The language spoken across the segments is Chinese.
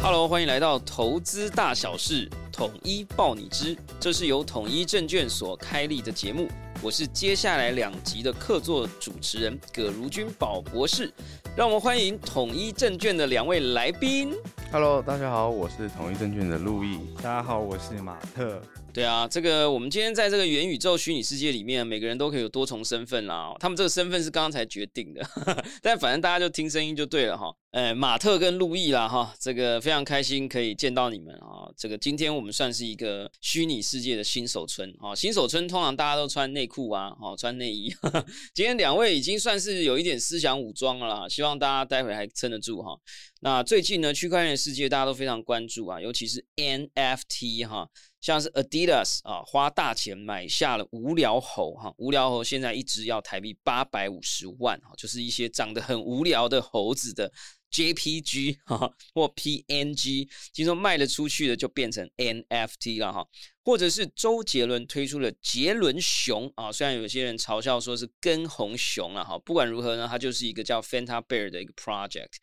Hello，欢迎来到投资大小事，统一报你知。这是由统一证券所开立的节目，我是接下来两集的客座主持人葛如君宝博士。让我们欢迎统一证券的两位来宾。Hello，大家好，我是统一证券的陆毅。大家好，我是马特。对啊，这个我们今天在这个元宇宙虚拟世界里面，每个人都可以有多重身份啦。他们这个身份是刚刚才决定的，但反正大家就听声音就对了哈。呃，马特跟路易啦哈，这个非常开心可以见到你们啊。这个今天我们算是一个虚拟世界的新手村啊。新手村通常大家都穿内裤啊，哦，穿内衣。今天两位已经算是有一点思想武装了啦，希望大家待会还撑得住哈。那最近呢，区块链世界大家都非常关注啊，尤其是 NFT 哈。像是 Adidas 啊，花大钱买下了无聊猴哈，无聊猴现在一只要台币八百五十万哈，就是一些长得很无聊的猴子的 JPG 哈或 PNG，听说卖得出去的就变成 NFT 了哈，或者是周杰伦推出了杰伦熊啊，虽然有些人嘲笑说是跟红熊了哈，不管如何呢，它就是一个叫 Fanta Bear 的一个 project。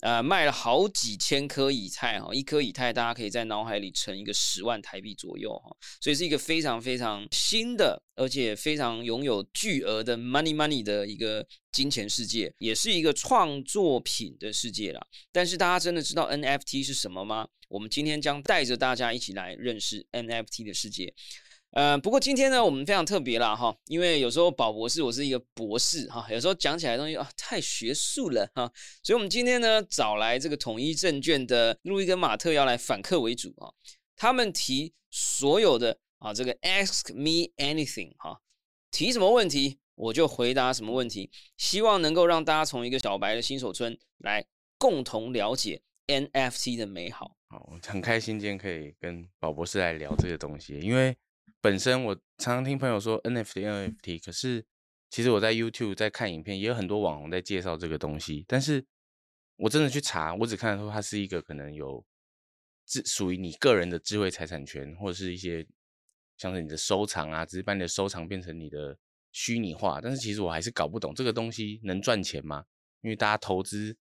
呃，卖了好几千颗以太哈，一颗以太大家可以在脑海里乘一个十万台币左右哈，所以是一个非常非常新的，而且非常拥有巨额的 money money 的一个金钱世界，也是一个创作品的世界啦。但是大家真的知道 NFT 是什么吗？我们今天将带着大家一起来认识 NFT 的世界。呃，不过今天呢，我们非常特别啦哈，因为有时候宝博士我是一个博士哈，有时候讲起来东西啊太学术了哈，所以我们今天呢找来这个统一证券的路易跟马特要来反客为主啊，他们提所有的啊这个 ask me anything 哈，提什么问题我就回答什么问题，希望能够让大家从一个小白的新手村来共同了解 NFT 的美好。好，很开心今天可以跟宝博士来聊这个东西，因为本身我常常听朋友说 NFT NFT，可是其实我在 YouTube 在看影片，也有很多网红在介绍这个东西，但是我真的去查，我只看得出它是一个可能有智属于你个人的智慧财产权，或者是一些像是你的收藏啊，只是把你的收藏变成你的虚拟化，但是其实我还是搞不懂这个东西能赚钱吗？因为大家投资。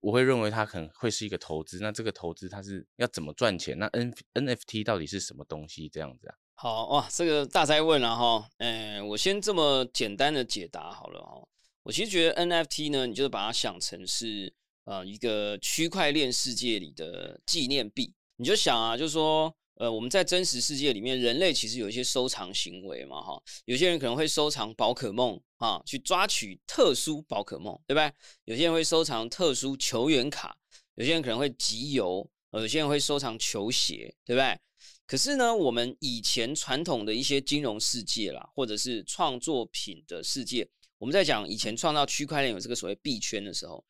我会认为它可能会是一个投资，那这个投资它是要怎么赚钱？那 N NFT 到底是什么东西？这样子啊？好哇，这个大灾问了哈，嗯，我先这么简单的解答好了哈。我其实觉得 NFT 呢，你就是把它想成是呃一个区块链世界里的纪念币，你就想啊，就是说。呃，我们在真实世界里面，人类其实有一些收藏行为嘛，哈，有些人可能会收藏宝可梦啊，去抓取特殊宝可梦，对吧？有些人会收藏特殊球员卡，有些人可能会集邮，有些人会收藏球鞋，对不对？可是呢，我们以前传统的一些金融世界啦，或者是创作品的世界，我们在讲以前创造区块链有这个所谓币圈的时候，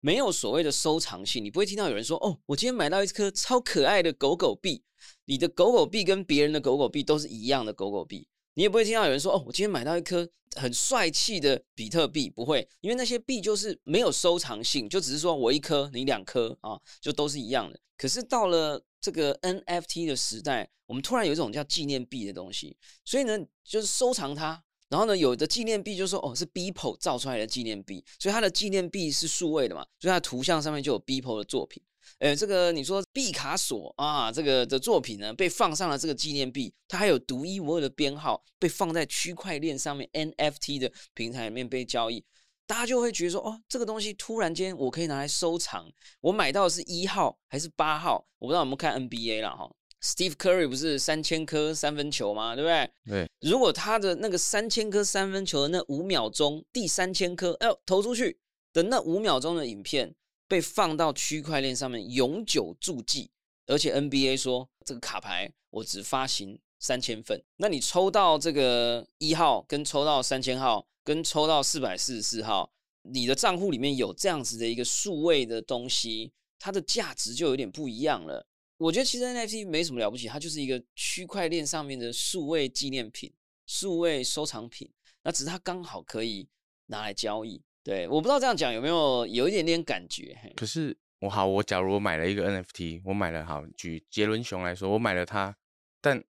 没有所谓的收藏性，你不会听到有人说，哦，我今天买到一颗超可爱的狗狗币。你的狗狗币跟别人的狗狗币都是一样的狗狗币，你也不会听到有人说哦，我今天买到一颗很帅气的比特币，不会，因为那些币就是没有收藏性，就只是说我一颗，你两颗啊，就都是一样的。可是到了这个 NFT 的时代，我们突然有一种叫纪念币的东西，所以呢，就是收藏它。然后呢，有的纪念币就说哦，是 Beeple 造出来的纪念币，所以它的纪念币是数位的嘛，所以它图像上面就有 Beeple 的作品。呃，这个你说毕卡索啊，这个的作品呢被放上了这个纪念币，它还有独一无二的编号，被放在区块链上面 NFT 的平台里面被交易，大家就会觉得说，哦，这个东西突然间我可以拿来收藏，我买到的是一号还是八号？我不知道有没有看 NBA 啦哈，Steve Curry 不是三千颗三分球吗？对不对？对，如果他的那个三千颗三分球的那五秒钟，第三千颗，哎呦投出去的那五秒钟的影片。被放到区块链上面永久注记，而且 NBA 说这个卡牌我只发行三千份，那你抽到这个一号，跟抽到三千号，跟抽到四百四十四号，你的账户里面有这样子的一个数位的东西，它的价值就有点不一样了。我觉得其实 NFT 没什么了不起，它就是一个区块链上面的数位纪念品、数位收藏品，那只是它刚好可以拿来交易。对，我不知道这样讲有没有有一点点感觉。可是我好，我假如我买了一个 NFT，我买了好，举杰伦熊来说，我买了它，但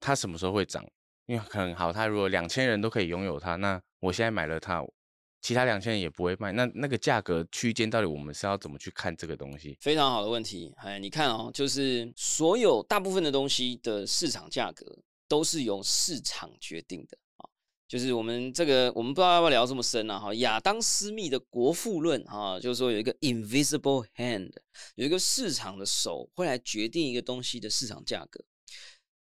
它什么时候会涨？因为很好，它如果两千人都可以拥有它，那我现在买了它，其他两千人也不会卖，那那个价格区间到底我们是要怎么去看这个东西？非常好的问题，哎，你看哦，就是所有大部分的东西的市场价格都是由市场决定的啊。就是我们这个，我们不知道要不要聊这么深啊？哈，亚当斯密的《国富论》啊，就是说有一个 invisible hand，有一个市场的手会来决定一个东西的市场价格。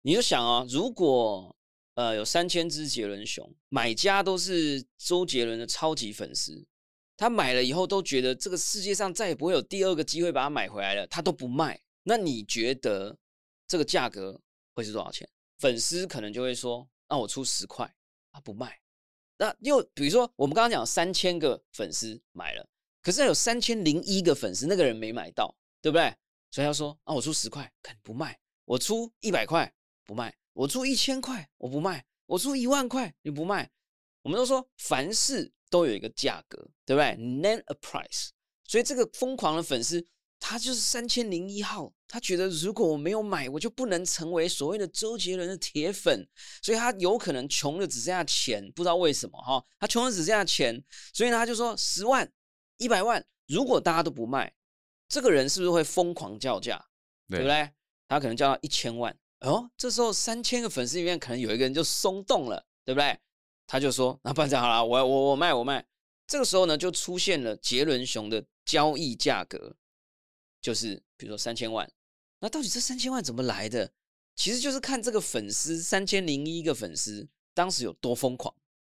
你就想啊，如果呃有三千只杰伦熊，买家都是周杰伦的超级粉丝，他买了以后都觉得这个世界上再也不会有第二个机会把它买回来了，他都不卖。那你觉得这个价格会是多少钱？粉丝可能就会说：“那我出十块。”他不卖，那又比如说，我们刚刚讲三千个粉丝买了，可是有三千零一个粉丝，那个人没买到，对不对？所以他说啊，我出十块，看不卖；我出一百块，不卖；我出一千块，我不卖；我出一万块，你不卖。我们都说凡事都有一个价格，对不对？Name a price。所以这个疯狂的粉丝。他就是三千零一号，他觉得如果我没有买，我就不能成为所谓的周杰伦的铁粉，所以他有可能穷的只剩下钱，不知道为什么哈，他穷的只剩下钱，所以呢他就说十万、一百万，如果大家都不卖，这个人是不是会疯狂叫价？对不对？他可能叫到一千万，哦，这时候三千个粉丝里面可能有一个人就松动了，对不对？他就说那不然这样好了，我我我卖我卖，这个时候呢就出现了杰伦熊的交易价格。就是比如说三千万，那到底这三千万怎么来的？其实就是看这个粉丝三千零一个粉丝当时有多疯狂，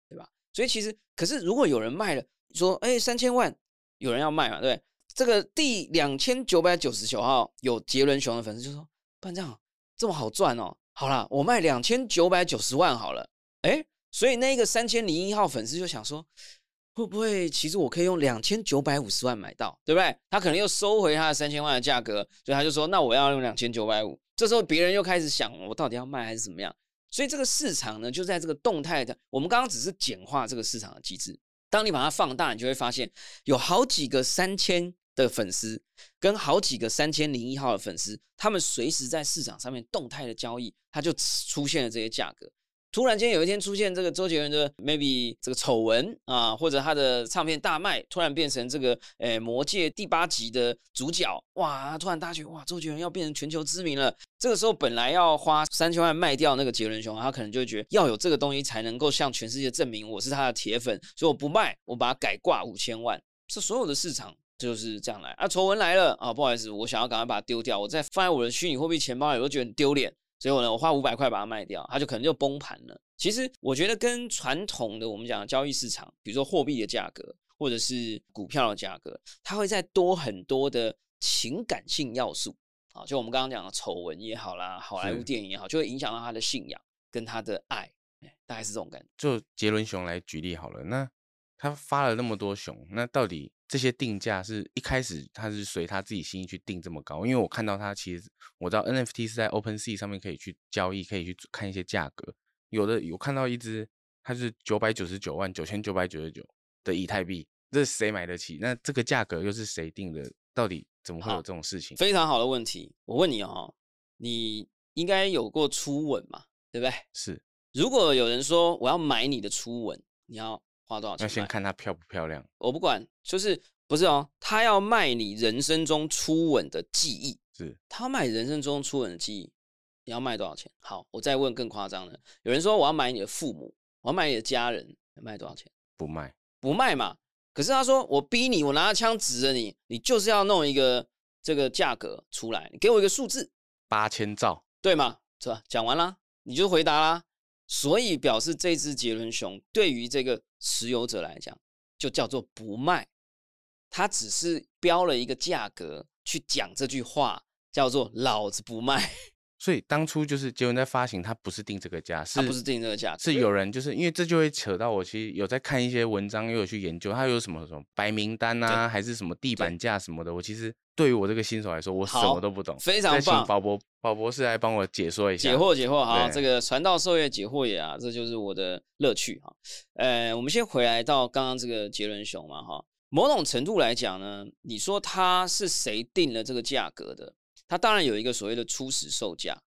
对吧？所以其实，可是如果有人卖了，说哎三千万有人要卖嘛，对这个第两千九百九十九号有杰伦熊的粉丝就说：不然这样这么好赚哦，好了，我卖两千九百九十万好了。哎，所以那个三千零一号粉丝就想说。会不会其实我可以用两千九百五十万买到，对不对？他可能又收回他的三千万的价格，所以他就说：“那我要用两千九百五。”这时候别人又开始想：我到底要卖还是怎么样？所以这个市场呢，就在这个动态的。我们刚刚只是简化这个市场的机制。当你把它放大，你就会发现有好几个三千的粉丝，跟好几个三千零一号的粉丝，他们随时在市场上面动态的交易，它就出现了这些价格。突然间有一天出现这个周杰伦的 maybe 这个丑闻啊，或者他的唱片大卖，突然变成这个诶魔界第八集的主角，哇！突然大家觉得哇，周杰伦要变成全球知名了。这个时候本来要花三千万卖掉那个杰伦熊，他可能就会觉得要有这个东西才能够向全世界证明我是他的铁粉，所以我不卖，我把它改挂五千万。这所有的市场就是这样来啊。丑闻来了啊，不好意思，我想要赶快把它丢掉，我再放在我的虚拟货币钱包里，我觉得很丢脸。所以我呢，我花五百块把它卖掉，它就可能就崩盘了。其实我觉得跟传统的我们讲的交易市场，比如说货币的价格或者是股票的价格，它会再多很多的情感性要素啊。就我们刚刚讲的丑闻也好啦，好莱坞电影也好，就会影响到他的信仰跟他的爱，大概是这种感觉。就杰伦熊来举例好了，那他发了那么多熊，那到底？这些定价是一开始他是随他自己心意去定这么高，因为我看到他其实我知道 NFT 是在 OpenSea 上面可以去交易，可以去看一些价格。有的有看到一只，它是九百九十九万九千九百九十九的以太币，这谁买得起？那这个价格又是谁定的？到底怎么会有这种事情？非常好的问题，我问你哦，你应该有过初吻嘛？对不对？是。如果有人说我要买你的初吻，你要？花多少钱？要先看它漂不漂亮。我不管，就是不是哦？他要卖你人生中初吻的记忆，是他卖人生中初吻的记忆，你要卖多少钱？好，我再问更夸张的，有人说我要买你的父母，我要买你的家人，卖多少钱？不卖，不卖嘛。可是他说我逼你，我拿着枪指着你，你就是要弄一个这个价格出来，你给我一个数字，八千兆，对吗？是吧？讲完啦，你就回答啦。所以表示这只杰伦熊对于这个持有者来讲，就叫做不卖，他只是标了一个价格去讲这句话，叫做老子不卖。所以当初就是杰伦在发行，他不是定这个价，他不是定这个价，是有人就是因为这就会扯到我，其实有在看一些文章，又有去研究，他有什么什么白名单啊，还是什么地板价什么的。我其实对于我这个新手来说，我什么都不懂。非常棒，宝博宝博士来帮我解说一下，解惑解惑。好，这个传道授业解惑也啊，这就是我的乐趣哈。呃，我们先回来到刚刚这个杰伦熊嘛哈，某种程度来讲呢，你说他是谁定了这个价格的？它当然有一个所谓的初始售价。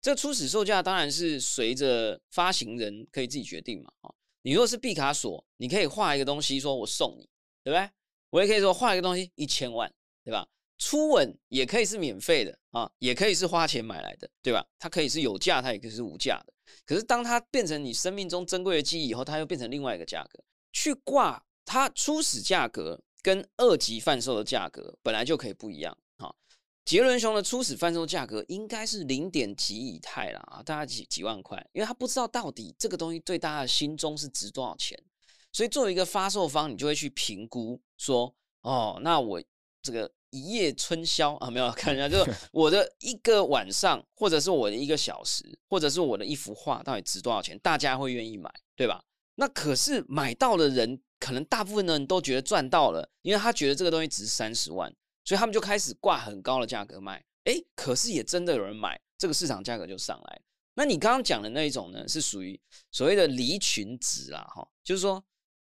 这初始售价当然是随着发行人可以自己决定嘛，啊，你如果是毕卡索，你可以画一个东西，说我送你，对不对？我也可以说画一个东西一千万，对吧？初吻也可以是免费的啊，也可以是花钱买来的，对吧？它可以是有价，它也可以是无价的。可是当它变成你生命中珍贵的记忆以后，它又变成另外一个价格。去挂它初始价格跟二级贩售的价格本来就可以不一样。哈，杰伦熊的初始贩售价格应该是零点几以太啦，啊，大概几几万块，因为他不知道到底这个东西对大家的心中是值多少钱，所以作为一个发售方，你就会去评估说，哦，那我这个一夜春宵啊，没有看一下，就是 我的一个晚上，或者是我的一个小时，或者是我的一幅画，到底值多少钱，大家会愿意买，对吧？那可是买到的人，可能大部分的人都觉得赚到了，因为他觉得这个东西值三十万，所以他们就开始挂很高的价格卖。哎，可是也真的有人买，这个市场价格就上来。那你刚刚讲的那一种呢，是属于所谓的离群值啦，哈，就是说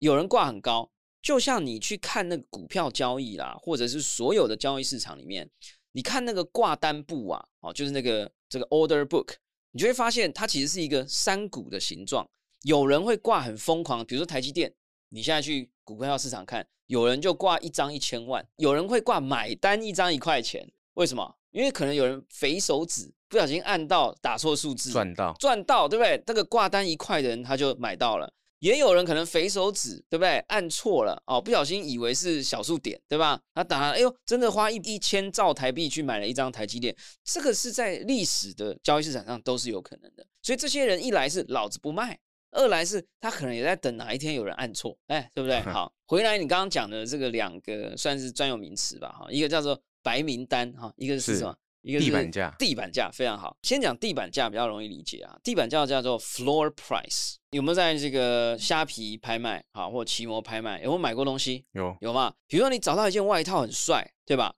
有人挂很高，就像你去看那个股票交易啦，或者是所有的交易市场里面，你看那个挂单簿啊，哦，就是那个这个 order book，你就会发现它其实是一个山谷的形状。有人会挂很疯狂，比如说台积电，你现在去股票市场看，有人就挂一张一千万，有人会挂买单一张一块钱，为什么？因为可能有人肥手指不小心按到打错数字，赚到赚到，对不对？这个挂单一块的人他就买到了，也有人可能肥手指，对不对？按错了哦，不小心以为是小数点，对吧？他打，哎呦，真的花一一千兆台币去买了一张台积电，这个是在历史的交易市场上都是有可能的。所以这些人一来是老子不卖。二来是他可能也在等哪一天有人按错，哎，对不对？好，回来你刚刚讲的这个两个算是专有名词吧，哈，一个叫做白名单，哈，一个是什么？一个地板价。地板价非常好，先讲地板价比较容易理解啊。地板价叫做 floor price，有没有在这个虾皮拍卖，啊，或奇摩拍卖有没有买过东西？有，有吗？比如说你找到一件外套很帅，对吧？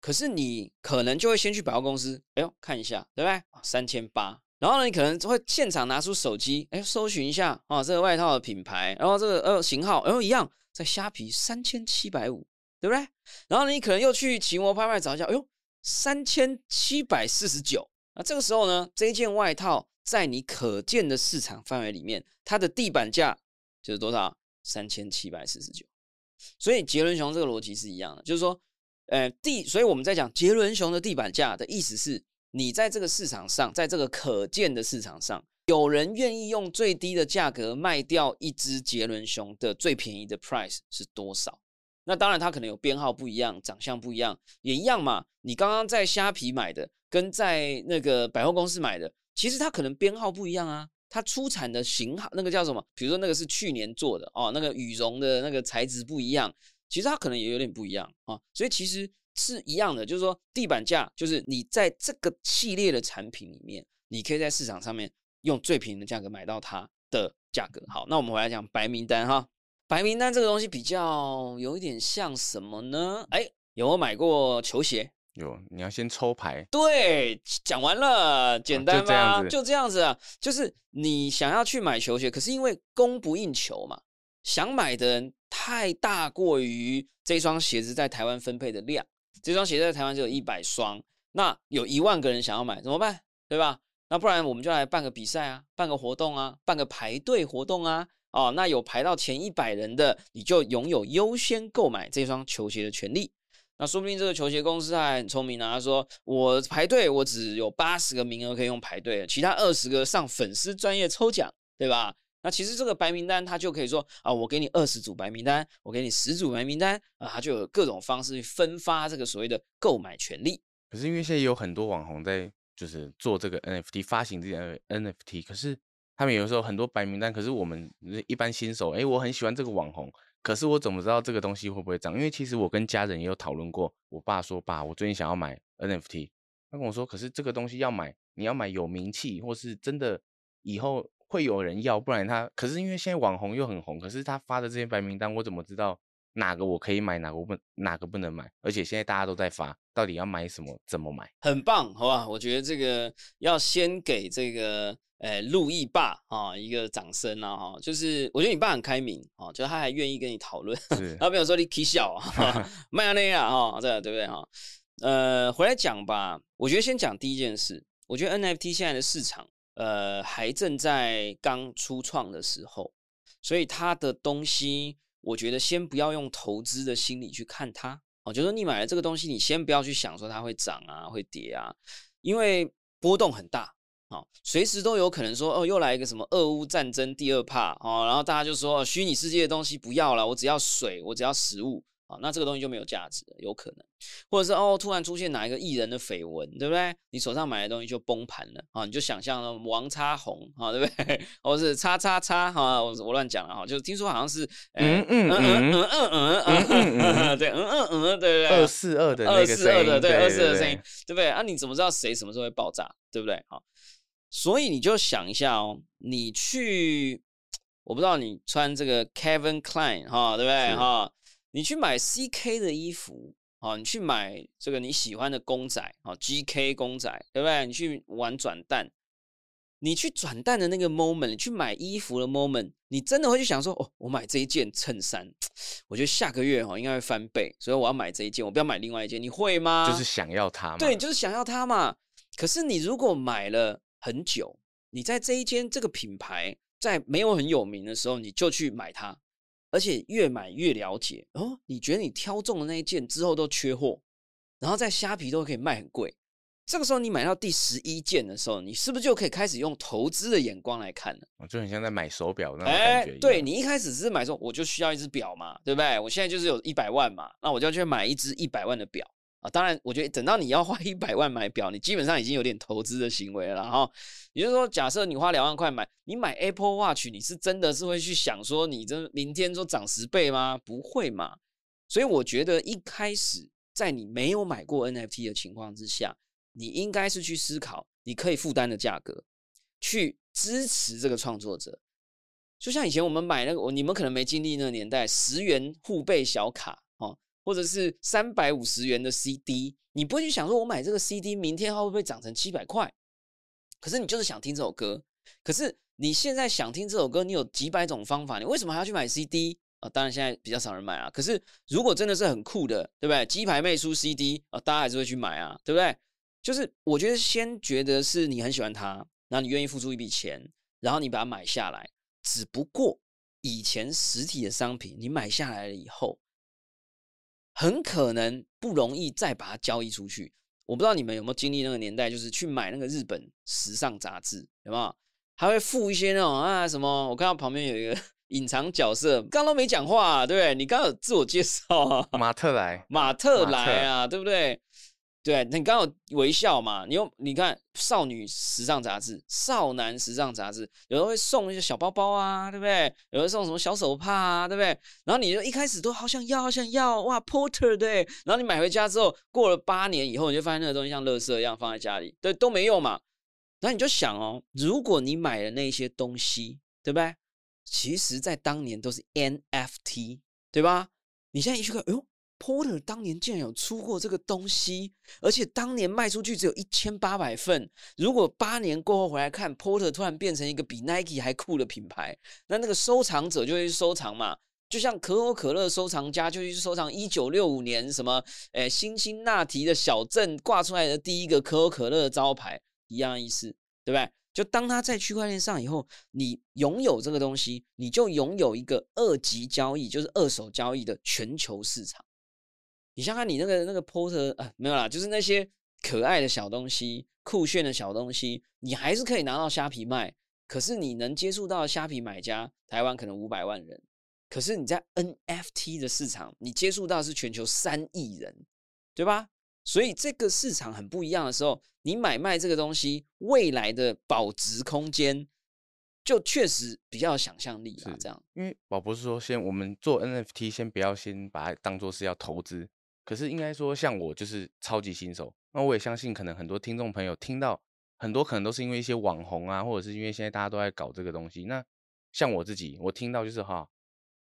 可是你可能就会先去百货公司，哎呦看一下，对不对？三千八。然后呢，你可能会现场拿出手机，哎，搜寻一下啊，这个外套的品牌，然后这个呃型号，然后一样在虾皮三千七百五，对不对？然后你可能又去奇摩拍卖找一下，哎呦，三千七百四十九。那这个时候呢，这一件外套在你可见的市场范围里面，它的地板价就是多少？三千七百四十九。所以杰伦熊这个逻辑是一样的，就是说，呃，地，所以我们在讲杰伦熊的地板价的意思是。你在这个市场上，在这个可见的市场上，有人愿意用最低的价格卖掉一只杰伦熊的最便宜的 price 是多少？那当然，它可能有编号不一样，长相不一样，也一样嘛。你刚刚在虾皮买的，跟在那个百货公司买的，其实它可能编号不一样啊。它出产的型号，那个叫什么？比如说那个是去年做的哦，那个羽绒的那个材质不一样，其实它可能也有点不一样啊。所以其实。是一样的，就是说地板价，就是你在这个系列的产品里面，你可以在市场上面用最便宜的价格买到它的价格。好，那我们回来讲白名单哈，白名单这个东西比较有一点像什么呢？哎，有没有买过球鞋？有，你要先抽牌。对，讲完了，简单吗？就这样子啊，就是你想要去买球鞋，可是因为供不应求嘛，想买的人太大过于这双鞋子在台湾分配的量。这双鞋在台湾只有一百双，那有一万个人想要买怎么办？对吧？那不然我们就来办个比赛啊，办个活动啊，办个排队活动啊。哦，那有排到前一百人的，你就拥有优先购买这双球鞋的权利。那说不定这个球鞋公司还很聪明啊，他说我排队，我只有八十个名额可以用排队，其他二十个上粉丝专业抽奖，对吧？那其实这个白名单，他就可以说啊，我给你二十组白名单，我给你十组白名单啊，他就有各种方式去分发这个所谓的购买权利。可是因为现在有很多网红在就是做这个 NFT 发行这些 NFT，可是他们有时候很多白名单，可是我们一般新手，哎，我很喜欢这个网红，可是我怎么知道这个东西会不会涨？因为其实我跟家人也有讨论过，我爸说爸，我最近想要买 NFT，他跟我说，可是这个东西要买，你要买有名气或是真的以后。会有人要，不然他可是因为现在网红又很红，可是他发的这些白名单，我怎么知道哪个我可以买，哪个不哪个不能买？而且现在大家都在发，到底要买什么，怎么买？很棒，好吧？我觉得这个要先给这个诶陆毅爸啊一个掌声啊哈，就是我觉得你爸很开明啊，就他还愿意跟你讨论，然后没有说你起笑啊，麦亚内亚哈，这对不对哈？呃，回来讲吧，我觉得先讲第一件事，我觉得 NFT 现在的市场。呃，还正在刚初创的时候，所以他的东西，我觉得先不要用投资的心理去看它哦，就说你买了这个东西，你先不要去想说它会涨啊，会跌啊，因为波动很大。好，随时都有可能说哦，又来一个什么俄乌战争第二怕哦，然后大家就说虚拟世界的东西不要了，我只要水，我只要食物好，那这个东西就没有价值了，有可能，或者是哦，突然出现哪一个艺人的绯闻，对不对？你手上买的东西就崩盘了啊！你就想象了王叉红，啊，对不对？或者是叉叉叉，哈，我我乱讲了哈，就是听说好像是嗯嗯嗯嗯嗯嗯嗯，对，嗯嗯嗯，对对对，二四二的二四二的对二四的声音，对不对？那你怎么知道谁什么时候会爆炸，对不对？好，所以你就想一下哦，你去，我不知道你穿这个 Kevin Klein 哈，对不对？哈。你去买 CK 的衣服，啊，你去买这个你喜欢的公仔，啊，GK 公仔，对不对？你去玩转蛋，你去转蛋的那个 moment，你去买衣服的 moment，你真的会去想说，哦，我买这一件衬衫，我觉得下个月哈应该会翻倍，所以我要买这一件，我不要买另外一件，你会吗？就是想要它嘛，对，就是想要它嘛。可是你如果买了，很久，你在这一间这个品牌在没有很有名的时候，你就去买它，而且越买越了解哦。你觉得你挑中的那一件之后都缺货，然后在虾皮都可以卖很贵。这个时候你买到第十一件的时候，你是不是就可以开始用投资的眼光来看了？就很像在买手表那种感觉。对你一开始只是买说我就需要一只表嘛，对不对？我现在就是有一百万嘛，那我就要去买一只一百万的表。啊，当然，我觉得等到你要花一百万买表，你基本上已经有点投资的行为了哈。也就是说，假设你花两万块买，你买 Apple Watch，你是真的是会去想说，你这明天说涨十倍吗？不会嘛。所以我觉得一开始在你没有买过 NFT 的情况之下，你应该是去思考你可以负担的价格，去支持这个创作者。就像以前我们买那个，我你们可能没经历那个年代，十元互背小卡。或者是三百五十元的 CD，你不会去想说，我买这个 CD 明天它会不会涨成七百块？可是你就是想听这首歌。可是你现在想听这首歌，你有几百种方法，你为什么还要去买 CD 啊？当然现在比较少人买啊。可是如果真的是很酷的，对不对？鸡排妹出 CD 啊，大家还是会去买啊，对不对？就是我觉得先觉得是你很喜欢它，然后你愿意付出一笔钱，然后你把它买下来。只不过以前实体的商品你买下来了以后。很可能不容易再把它交易出去。我不知道你们有没有经历那个年代，就是去买那个日本时尚杂志，有没有？还会附一些那种啊什么？我看到旁边有一个 隐藏角色，刚都没讲话，对不对？你刚有自我介绍啊，马特来，马特来啊，对不对？对，你刚好微笑嘛？你又你看少女时尚杂志、少男时尚杂志，有人会送一些小包包啊，对不对？有人送什么小手帕啊，对不对？然后你就一开始都好想要，好想要，哇，Porter 对。然后你买回家之后，过了八年以后，你就发现那个东西像垃圾一样放在家里，对，都没用嘛。然后你就想哦，如果你买的那些东西，对不对？其实在当年都是 NFT，对吧？你现在一去看，哎呦。Porter 当年竟然有出过这个东西，而且当年卖出去只有一千八百份。如果八年过后回来看，Porter 突然变成一个比 Nike 还酷的品牌，那那个收藏者就会去收藏嘛。就像可口可乐收藏家就去收藏一九六五年什么，诶，辛辛那提的小镇挂出来的第一个可口可乐的招牌一样意思，对不对？就当它在区块链上以后，你拥有这个东西，你就拥有一个二级交易，就是二手交易的全球市场。你想想，你那个那个 porter 啊，没有啦，就是那些可爱的小东西、酷炫的小东西，你还是可以拿到虾皮卖。可是你能接触到虾皮买家，台湾可能五百万人。可是你在 NFT 的市场，你接触到是全球三亿人，对吧？所以这个市场很不一样的时候，你买卖这个东西未来的保值空间，就确实比较有想象力啊。这样，因为宝博士说，先我们做 NFT，先不要先把它当做是要投资。可是应该说，像我就是超级新手，那我也相信，可能很多听众朋友听到很多，可能都是因为一些网红啊，或者是因为现在大家都在搞这个东西。那像我自己，我听到就是哈，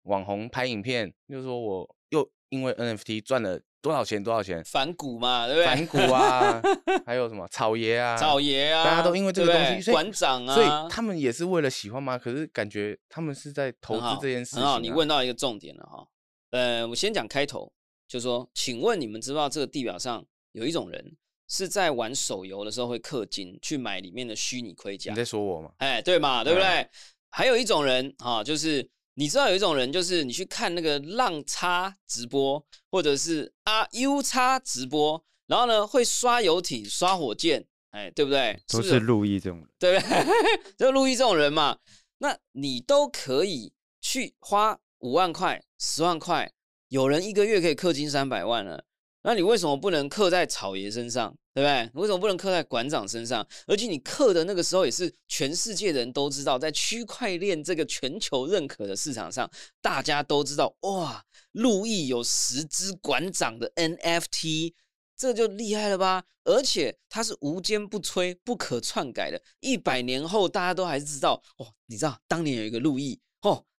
网红拍影片，就是说我又因为 NFT 赚了多少钱，多少钱，反骨嘛，对不对？反骨啊，还有什么草爷啊，草爷啊，大家都因为这个东西，馆长啊，所以他们也是为了喜欢吗？可是感觉他们是在投资这件事情。很好，你问到一个重点了哈。呃，我先讲开头。就说，请问你们知道这个地表上有一种人是在玩手游的时候会氪金去买里面的虚拟盔甲？你在说我吗？哎，对嘛，对不对？还有一种人啊，就是你知道有一种人，就是你去看那个浪叉直播，或者是啊 U 叉直播，然后呢会刷游艇、刷火箭，哎，对不对？都是路易这种人。对不对？就路易这种人嘛，那你都可以去花五万块、十万块，有人一个月可以氪金三百万了，那你为什么不能氪在草爷身上？对不对？为什么不能氪在馆长身上？而且你氪的那个时候也是全世界人都知道，在区块链这个全球认可的市场上，大家都知道哇，路易有十只馆长的 NFT，这就厉害了吧？而且它是无坚不摧、不可篡改的，一百年后大家都还是知道哦。你知道当年有一个路易哦，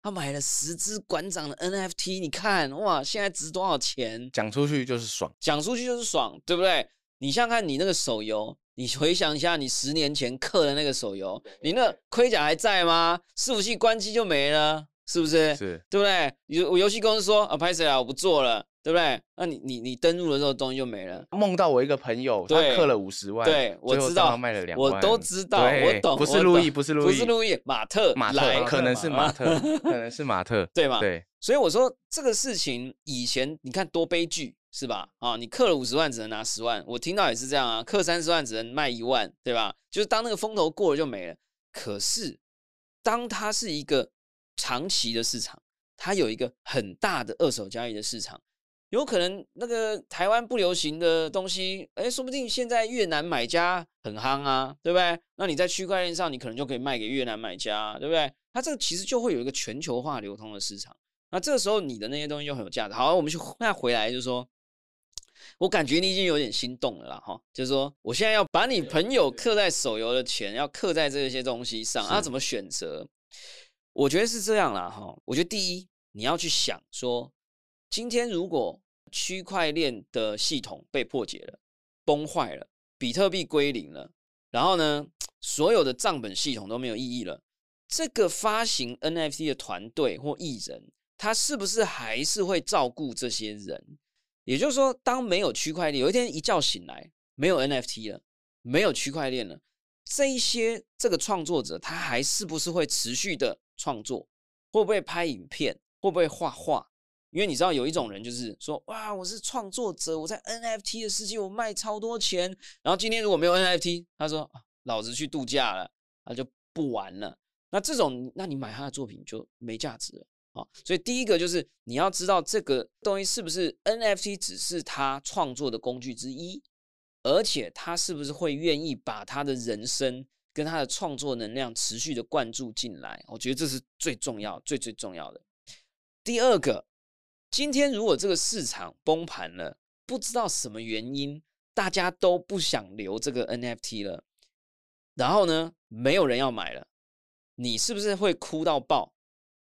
他买了十只馆长的 NFT，你看哇，现在值多少钱？讲出去就是爽。讲出去就是爽，对不对？你想想看，你那个手游，你回想一下，你十年前氪的那个手游，你那盔甲还在吗？伺服器关机就没了，是不是？是对不对？游游戏公司说啊，拍谁啊，我不做了，对不对？那你你你登录的时候东西就没了。梦到我一个朋友，他对氪了五十万，对我知道卖了两万，我都知道，我懂，不是路易，不是路易，不是路易，马特马来特，可能是马特，可能是马特，对吗？对，所以我说这个事情以前你看多悲剧是吧？啊，你刻了五十万只能拿十万，我听到也是这样啊，刻三十万只能卖一万，对吧？就是当那个风头过了就没了。可是当它是一个长期的市场，它有一个很大的二手交易的市场，有可能那个台湾不流行的东西，哎，说不定现在越南买家很夯啊，对不对？那你在区块链上，你可能就可以卖给越南买家，对不对？它这个其实就会有一个全球化流通的市场。那这个时候你的那些东西就很有价值。好，我们去那回来就是说，我感觉你已经有点心动了啦，哈，就是说我现在要把你朋友刻在手游的钱，要刻在这些东西上，要怎么选择？我觉得是这样啦，哈。我觉得第一，你要去想说，今天如果区块链的系统被破解了、崩坏了，比特币归零了，然后呢，所有的账本系统都没有意义了，这个发行 NFT 的团队或艺人，他是不是还是会照顾这些人？也就是说，当没有区块链，有一天一觉醒来，没有 NFT 了，没有区块链了，这一些这个创作者，他还是不是会持续的创作？会不会拍影片？会不会画画？因为你知道有一种人就是说，哇，我是创作者，我在 NFT 的世界我卖超多钱，然后今天如果没有 NFT，他说、啊老子去度假了，他就不玩了。那这种，那你买他的作品就没价值了。啊，所以第一个就是你要知道这个东西是不是 NFT 只是他创作的工具之一，而且他是不是会愿意把他的人生跟他的创作能量持续的灌注进来？我觉得这是最重要、最最重要的。第二个，今天如果这个市场崩盘了，不知道什么原因，大家都不想留这个 NFT 了，然后呢，没有人要买了，你是不是会哭到爆？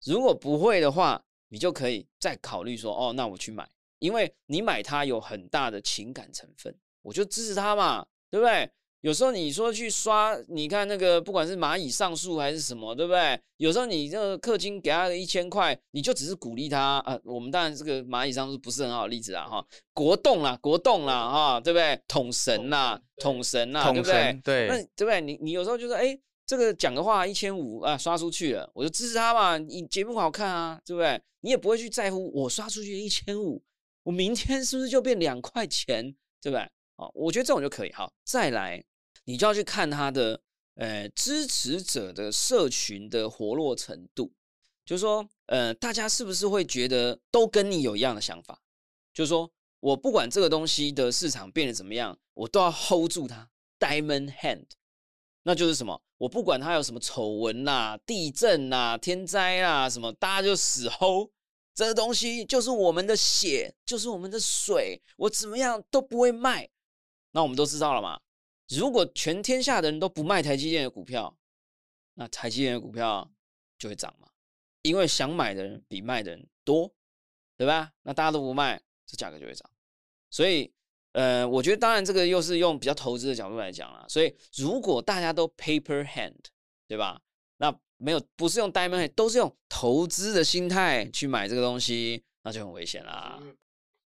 如果不会的话，你就可以再考虑说，哦，那我去买，因为你买它有很大的情感成分，我就支持它嘛，对不对？有时候你说去刷，你看那个不管是蚂蚁上树还是什么，对不对？有时候你这个氪金给他一千块，你就只是鼓励他啊。我们当然这个蚂蚁上树不是很好的例子啊，哈，国栋啦，国栋啦，哈，对不对？统神啦，统神啦，对不对？对那对不对？你你有时候就说，哎，这个讲的话一千五啊，刷出去了，我就支持他嘛。你节目好看啊，对不对？你也不会去在乎我刷出去一千五，我明天是不是就变两块钱，对不对？好，我觉得这种就可以。好，再来，你就要去看他的呃支持者的社群的活络程度，就是说，呃，大家是不是会觉得都跟你有一样的想法？就是说我不管这个东西的市场变得怎么样，我都要 hold 住它，diamond hand。那就是什么？我不管它有什么丑闻啦、地震啦、天灾啦什么，大家就死 hold。这个东西就是我们的血，就是我们的水，我怎么样都不会卖。那我们都知道了嘛？如果全天下的人都不卖台积电的股票，那台积电的股票就会涨嘛？因为想买的人比卖的人多，对吧？那大家都不卖，这价格就会涨。所以，呃，我觉得当然这个又是用比较投资的角度来讲啦。所以，如果大家都 paper hand，对吧？那没有不是用 diamond hand，都是用投资的心态去买这个东西，那就很危险啦。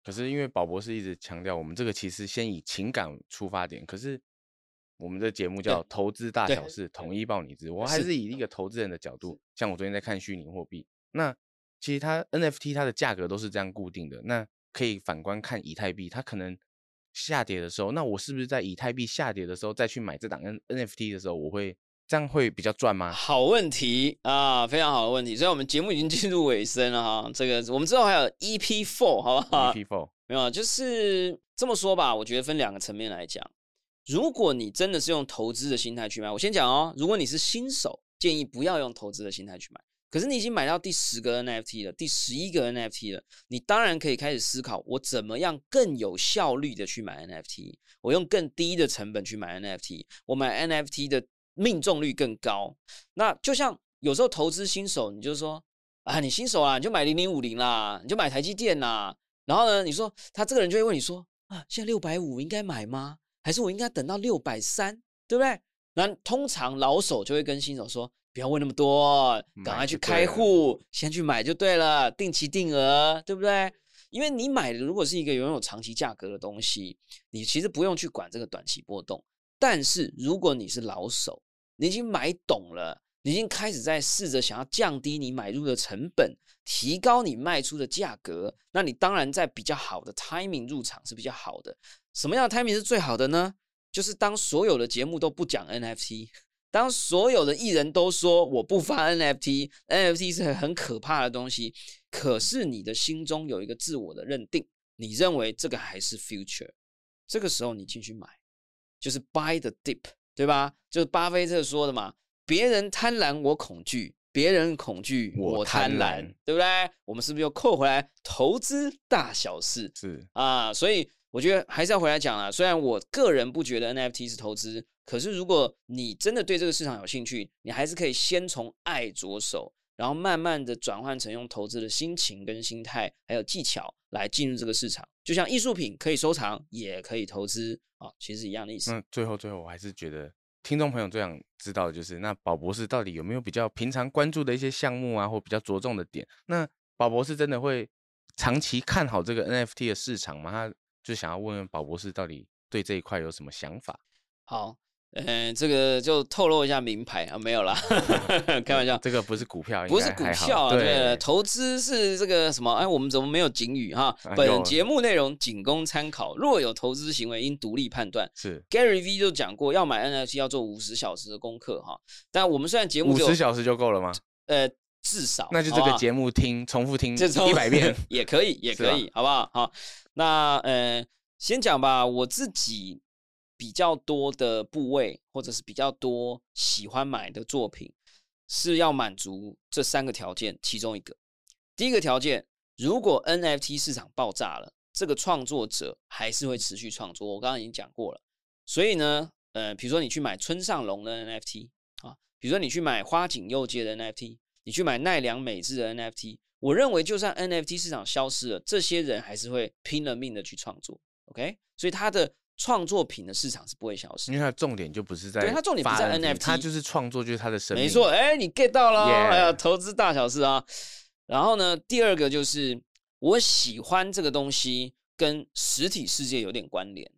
可是因为宝博士一直强调，我们这个其实先以情感出发点，可是我们的节目叫投资大小事，统一报你知。我还是是以一个投资人的角度，像我昨天在看虚拟货币，那其实它 NFT 它的价格都是这样固定的。那可以反观看以太币，它可能下跌的时候，那我是不是在以太币下跌的时候再去买这档 N NFT 的时候，我会这样会比较赚吗？好问题啊，非常好的问题。所以我们节目已经进入尾声了哈，这个我们之后还有 EP Four 好不好？EP Four 没有，就是这么说吧。我觉得分两个层面来讲，如果你真的是用投资的心态去买，我先讲哦，如果你是新手，建议不要用投资的心态去买。可是你已经买到第十个 NFT 了，第十一个 NFT 了，你当然可以开始思考，我怎么样更有效率的去买 NFT，我用更低的成本去买 NFT，我买 NFT 的命中率更高。那就像有时候投资新手，你就说啊，你新手啊，你就买零零五零啦，你就买台积电啦。然后呢，你说他这个人就会问你说啊，现在六百五应该买吗？还是我应该等到六百三，对不对？那通常老手就会跟新手说。不要问那么多，赶快去开户，先去买就对了，定期定额，对不对？因为你买的如果是一个拥有长期价格的东西，你其实不用去管这个短期波动。但是如果你是老手，你已经买懂了，你已经开始在试着想要降低你买入的成本，提高你卖出的价格，那你当然在比较好的 timing 入场是比较好的。什么样的 timing 是最好的呢？就是当所有的节目都不讲 NFT。当所有的艺人都说我不发 NFT，NFT 是很可怕的东西，可是你的心中有一个自我的认定，你认为这个还是 future，这个时候你进去买，就是 buy the dip，对吧？就是巴菲特说的嘛，别人贪婪我恐惧，别人恐惧我贪婪，对不对？我们是不是又扣回来？投资大小事是啊，所以我觉得还是要回来讲啊。虽然我个人不觉得 NFT 是投资。可是，如果你真的对这个市场有兴趣，你还是可以先从爱着手，然后慢慢的转换成用投资的心情跟心态，还有技巧来进入这个市场。就像艺术品可以收藏，也可以投资啊，其实一样的意思。那最后，最后，我还是觉得听众朋友最想知道的就是，那宝博士到底有没有比较平常关注的一些项目啊，或比较着重的点？那宝博士真的会长期看好这个 NFT 的市场吗？他就想要问问宝博士到底对这一块有什么想法？好。嗯，这个就透露一下名牌啊，没有啦，开玩笑。这个不是股票，不是股票啊，对，投资是这个什么？哎，我们怎么没有警语哈？本节目内容仅供参考，若有投资行为应独立判断。是 Gary V 就讲过，要买 NFT 要做五十小时的功课哈。但我们虽然节目五十小时就够了吗？呃，至少那就这个节目听重复听一百遍也可以，也可以，好不好？好，那呃，先讲吧，我自己。比较多的部位，或者是比较多喜欢买的作品，是要满足这三个条件其中一个。第一个条件，如果 NFT 市场爆炸了，这个创作者还是会持续创作。我刚刚已经讲过了。所以呢，呃，比如说你去买村上隆的 NFT 啊，比如说你去买花井佑介的 NFT，你去买奈良美智的 NFT，我认为就算 NFT 市场消失了，这些人还是会拼了命的去创作。OK，所以他的。创作品的市场是不会消失，因为它重点就不是在，对它重点不在 NFT，它就是创作，就是它的生命。没错，哎，你 get 到了，哎呀，投资大小事啊。然后呢，第二个就是我喜欢这个东西跟实体世界有点关联，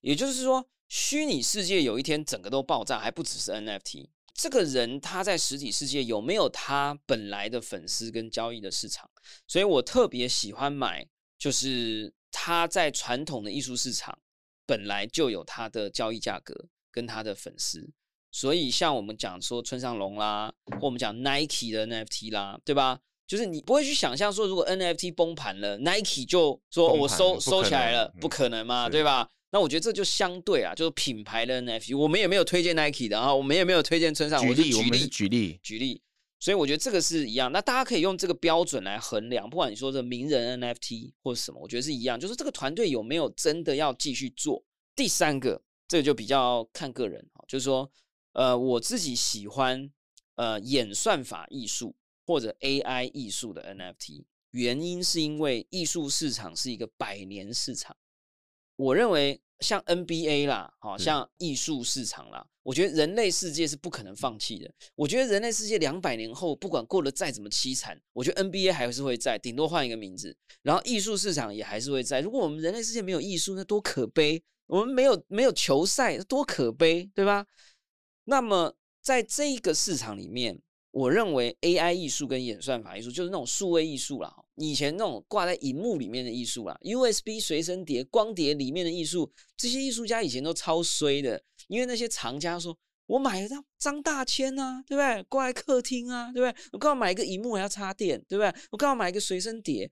也就是说，虚拟世界有一天整个都爆炸，还不只是 NFT，这个人他在实体世界有没有他本来的粉丝跟交易的市场？所以我特别喜欢买，就是他在传统的艺术市场。本来就有它的交易价格跟它的粉丝，所以像我们讲说村上隆啦，或我们讲 Nike 的 NFT 啦，对吧？就是你不会去想象说，如果 NFT 崩盘了，Nike 就说我收收起来了，不可能嘛，对吧？那我觉得这就相对啊，就是品牌的 NFT，我们也没有推荐 Nike 的啊，我们也没有推荐村上，举例，我们是举例，举例。所以我觉得这个是一样，那大家可以用这个标准来衡量，不管你说这名人 NFT 或者什么，我觉得是一样，就是这个团队有没有真的要继续做。第三个，这个就比较看个人哈，就是说，呃，我自己喜欢呃演算法艺术或者 AI 艺术的 NFT，原因是因为艺术市场是一个百年市场，我认为。像 NBA 啦，好像艺术市场啦，我觉得人类世界是不可能放弃的。我觉得人类世界两百年后，不管过得再怎么凄惨，我觉得 NBA 还是会在，顶多换一个名字。然后艺术市场也还是会在。如果我们人类世界没有艺术，那多可悲！我们没有没有球赛，多可悲，对吧？那么在这一个市场里面，我认为 AI 艺术跟演算法艺术就是那种数位艺术啦，以前那种挂在荧幕里面的艺术啦，USB 随身碟、光碟里面的艺术，这些艺术家以前都超衰的，因为那些藏家说，我买了张张大千啊，对不对？挂在客厅啊，对不对？我刚好买一个荧幕还要插电，对不对？我刚好买一个随身碟。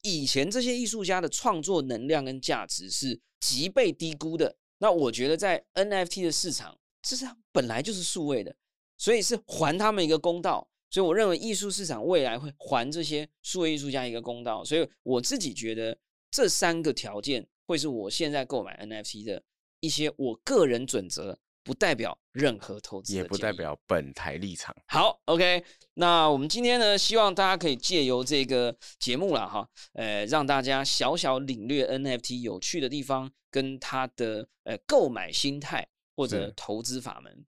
以前这些艺术家的创作能量跟价值是极被低估的。那我觉得在 NFT 的市场，这是本来就是数位的。所以是还他们一个公道，所以我认为艺术市场未来会还这些数位艺术家一个公道，所以我自己觉得这三个条件会是我现在购买 NFT 的一些我个人准则，不代表任何投资，也不代表本台立场。好，OK，那我们今天呢，希望大家可以借由这个节目了哈，呃，让大家小小领略 NFT 有趣的地方跟它的呃购买心态或者投资法门。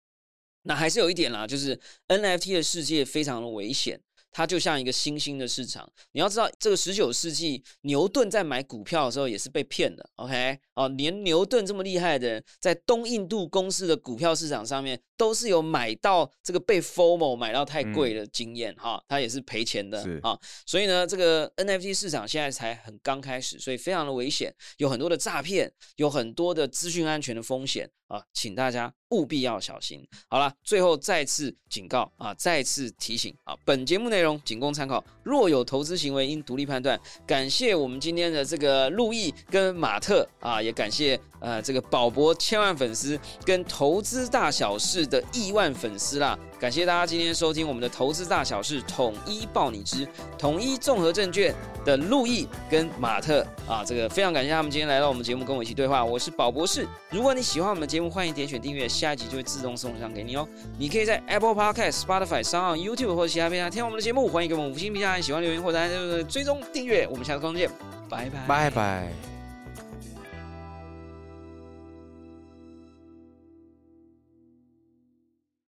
那还是有一点啦，就是 NFT 的世界非常的危险。它就像一个新兴的市场，你要知道，这个十九世纪牛顿在买股票的时候也是被骗的。OK，哦，连牛顿这么厉害的人，在东印度公司的股票市场上面都是有买到这个被 FOMO 买到太贵的经验哈，他也是赔钱的啊。所以呢，这个 NFT 市场现在才很刚开始，所以非常的危险，有很多的诈骗，有很多的资讯安全的风险啊，请大家务必要小心。好了，最后再次警告啊，再次提醒啊，本节目内容。仅供参考，若有投资行为应独立判断。感谢我们今天的这个路易跟马特啊，也感谢呃这个宝博千万粉丝跟投资大小事的亿万粉丝啦。感谢大家今天收听我们的投资大小事，统一报你知，统一综合证券的路易跟马特啊，这个非常感谢他们今天来到我们节目跟我一起对话。我是宝博士，如果你喜欢我们的节目，欢迎点选订阅，下一集就会自动送上给你哦。你可以在 Apple Podcast、Spotify、上 YouTube 或者其他平台听我们的节目，欢迎给我们五星评价，喜欢留言或者追踪订阅。我们下次空见，拜拜，拜拜。